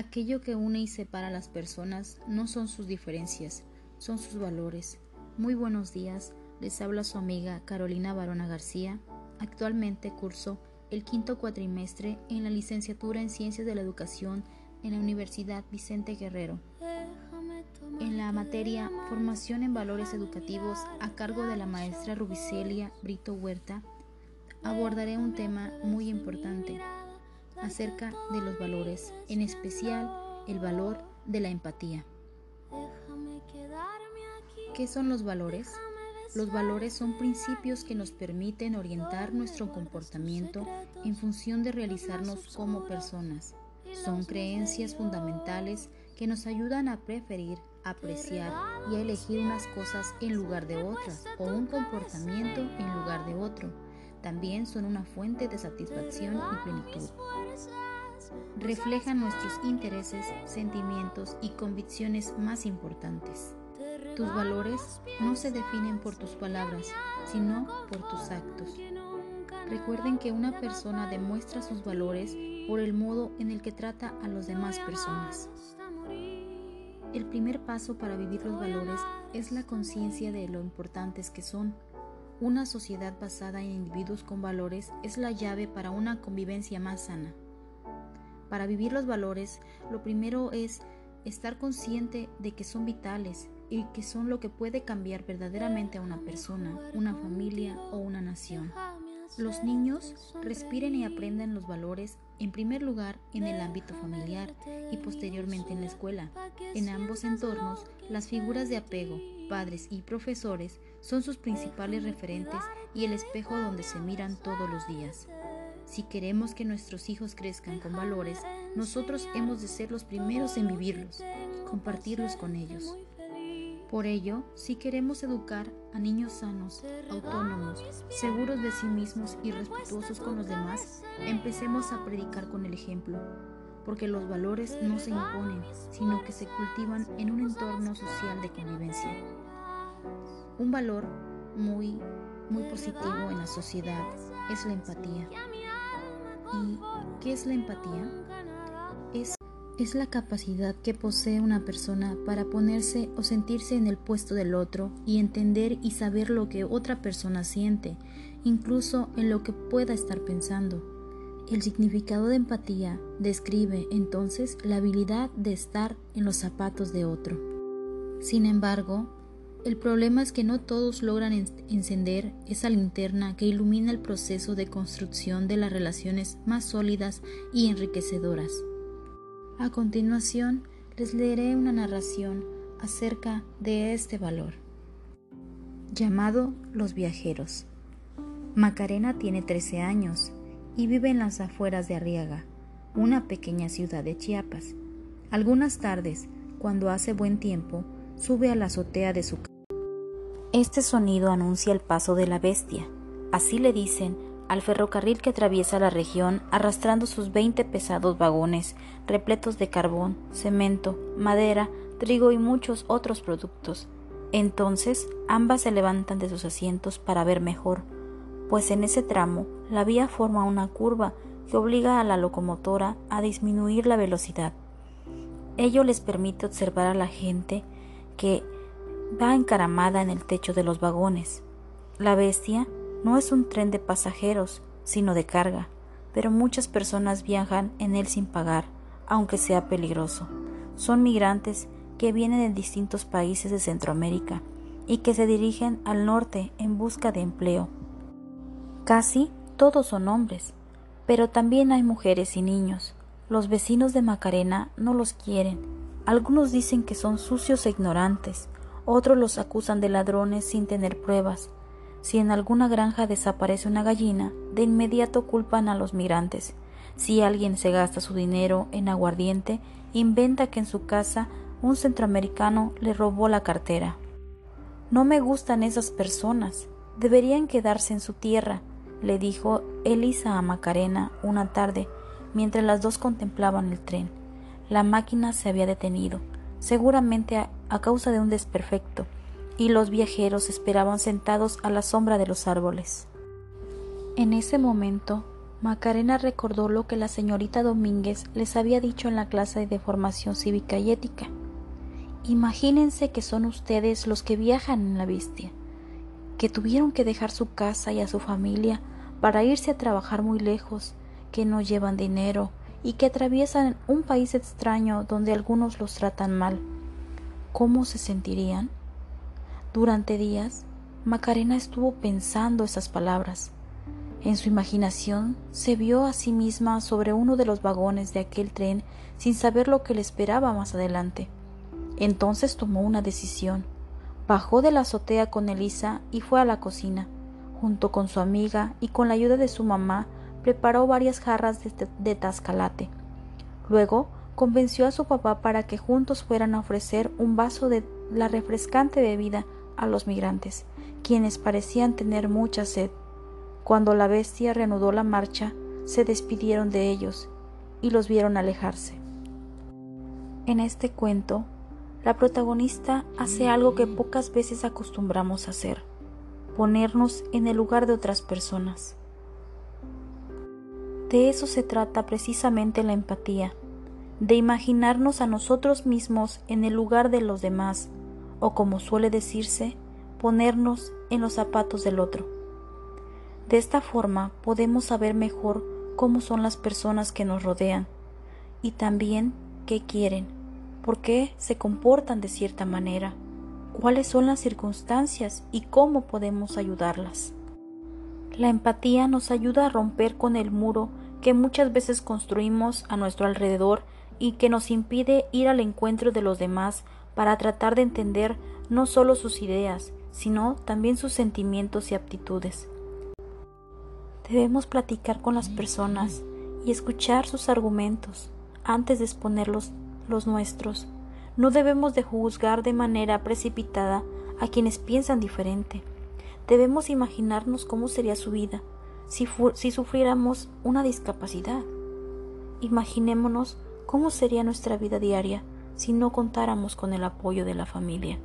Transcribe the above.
Aquello que une y separa a las personas no son sus diferencias, son sus valores. Muy buenos días, les habla su amiga Carolina Barona García. Actualmente curso el quinto cuatrimestre en la licenciatura en Ciencias de la Educación en la Universidad Vicente Guerrero. En la materia Formación en Valores Educativos a cargo de la maestra Rubicelia Brito Huerta, abordaré un tema muy importante acerca de los valores, en especial el valor de la empatía. ¿Qué son los valores? Los valores son principios que nos permiten orientar nuestro comportamiento en función de realizarnos como personas. Son creencias fundamentales que nos ayudan a preferir, apreciar y a elegir unas cosas en lugar de otras o un comportamiento en lugar de otro. También son una fuente de satisfacción y plenitud. Reflejan nuestros intereses, sentimientos y convicciones más importantes. Tus valores no se definen por tus palabras, sino por tus actos. Recuerden que una persona demuestra sus valores por el modo en el que trata a las demás personas. El primer paso para vivir los valores es la conciencia de lo importantes que son. Una sociedad basada en individuos con valores es la llave para una convivencia más sana. Para vivir los valores, lo primero es estar consciente de que son vitales y que son lo que puede cambiar verdaderamente a una persona, una familia o una nación. Los niños respiren y aprenden los valores en primer lugar en el ámbito familiar y posteriormente en la escuela. En ambos entornos, las figuras de apego, padres y profesores, son sus principales referentes y el espejo donde se miran todos los días. Si queremos que nuestros hijos crezcan con valores, nosotros hemos de ser los primeros en vivirlos, compartirlos con ellos. Por ello, si queremos educar a niños sanos, autónomos, seguros de sí mismos y respetuosos con los demás, empecemos a predicar con el ejemplo, porque los valores no se imponen, sino que se cultivan en un entorno social de convivencia. Un valor muy, muy positivo en la sociedad es la empatía. ¿Y qué es la empatía? Es la capacidad que posee una persona para ponerse o sentirse en el puesto del otro y entender y saber lo que otra persona siente, incluso en lo que pueda estar pensando. El significado de empatía describe entonces la habilidad de estar en los zapatos de otro. Sin embargo, el problema es que no todos logran encender esa linterna que ilumina el proceso de construcción de las relaciones más sólidas y enriquecedoras. A continuación, les leeré una narración acerca de este valor, llamado Los Viajeros. Macarena tiene 13 años y vive en las afueras de Arriaga, una pequeña ciudad de Chiapas. Algunas tardes, cuando hace buen tiempo, sube a la azotea de su casa. Este sonido anuncia el paso de la bestia, así le dicen al ferrocarril que atraviesa la región arrastrando sus veinte pesados vagones repletos de carbón, cemento, madera, trigo y muchos otros productos. Entonces ambas se levantan de sus asientos para ver mejor, pues en ese tramo la vía forma una curva que obliga a la locomotora a disminuir la velocidad. Ello les permite observar a la gente que va encaramada en el techo de los vagones. La bestia no es un tren de pasajeros, sino de carga, pero muchas personas viajan en él sin pagar, aunque sea peligroso. Son migrantes que vienen de distintos países de Centroamérica y que se dirigen al norte en busca de empleo. Casi todos son hombres, pero también hay mujeres y niños. Los vecinos de Macarena no los quieren. Algunos dicen que son sucios e ignorantes, otros los acusan de ladrones sin tener pruebas, si en alguna granja desaparece una gallina, de inmediato culpan a los migrantes. Si alguien se gasta su dinero en aguardiente, inventa que en su casa un centroamericano le robó la cartera. No me gustan esas personas. Deberían quedarse en su tierra, le dijo Elisa a Macarena una tarde, mientras las dos contemplaban el tren. La máquina se había detenido, seguramente a causa de un desperfecto y los viajeros esperaban sentados a la sombra de los árboles. En ese momento, Macarena recordó lo que la señorita Domínguez les había dicho en la clase de formación cívica y ética. Imagínense que son ustedes los que viajan en la bestia, que tuvieron que dejar su casa y a su familia para irse a trabajar muy lejos, que no llevan dinero y que atraviesan un país extraño donde algunos los tratan mal. ¿Cómo se sentirían? Durante días, Macarena estuvo pensando esas palabras. En su imaginación se vio a sí misma sobre uno de los vagones de aquel tren sin saber lo que le esperaba más adelante. Entonces tomó una decisión. Bajó de la azotea con Elisa y fue a la cocina. Junto con su amiga y con la ayuda de su mamá, preparó varias jarras de, de tascalate. Luego convenció a su papá para que juntos fueran a ofrecer un vaso de la refrescante bebida a los migrantes, quienes parecían tener mucha sed. Cuando la bestia reanudó la marcha, se despidieron de ellos y los vieron alejarse. En este cuento, la protagonista hace algo que pocas veces acostumbramos a hacer, ponernos en el lugar de otras personas. De eso se trata precisamente la empatía, de imaginarnos a nosotros mismos en el lugar de los demás, o como suele decirse, ponernos en los zapatos del otro. De esta forma podemos saber mejor cómo son las personas que nos rodean y también qué quieren, por qué se comportan de cierta manera, cuáles son las circunstancias y cómo podemos ayudarlas. La empatía nos ayuda a romper con el muro que muchas veces construimos a nuestro alrededor y que nos impide ir al encuentro de los demás para tratar de entender no solo sus ideas, sino también sus sentimientos y aptitudes. Debemos platicar con las personas y escuchar sus argumentos antes de exponer los, nuestros. No debemos de juzgar de manera precipitada a quienes piensan diferente. Debemos imaginarnos cómo sería su vida si, si sufriéramos una discapacidad. Imaginémonos cómo sería nuestra vida diaria si no contáramos con el apoyo de la familia.